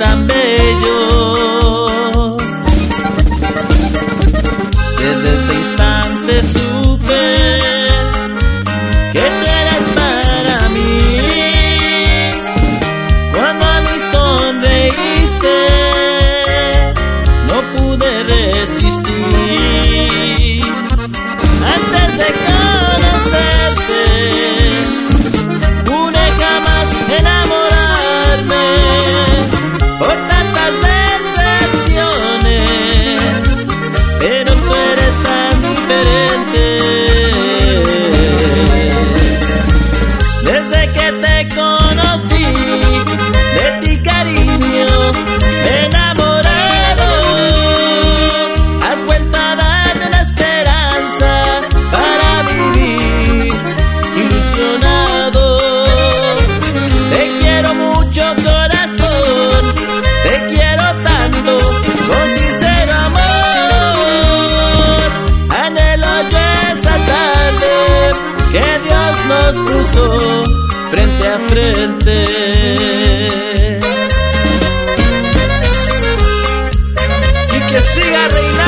tan bello. Desde ese instante su nos cruzó frente a frente. Y que siga reinando.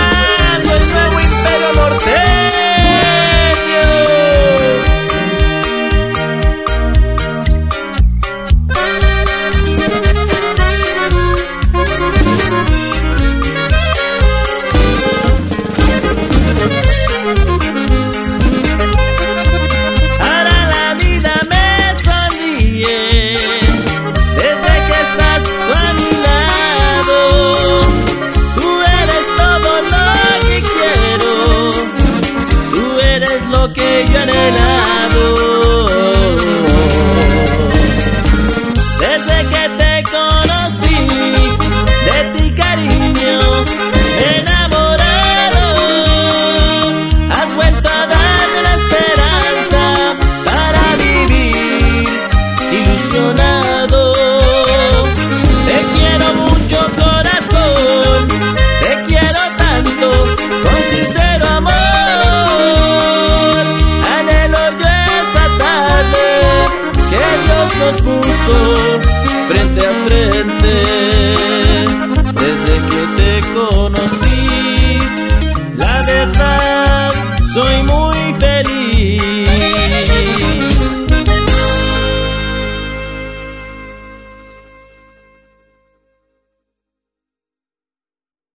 soy muy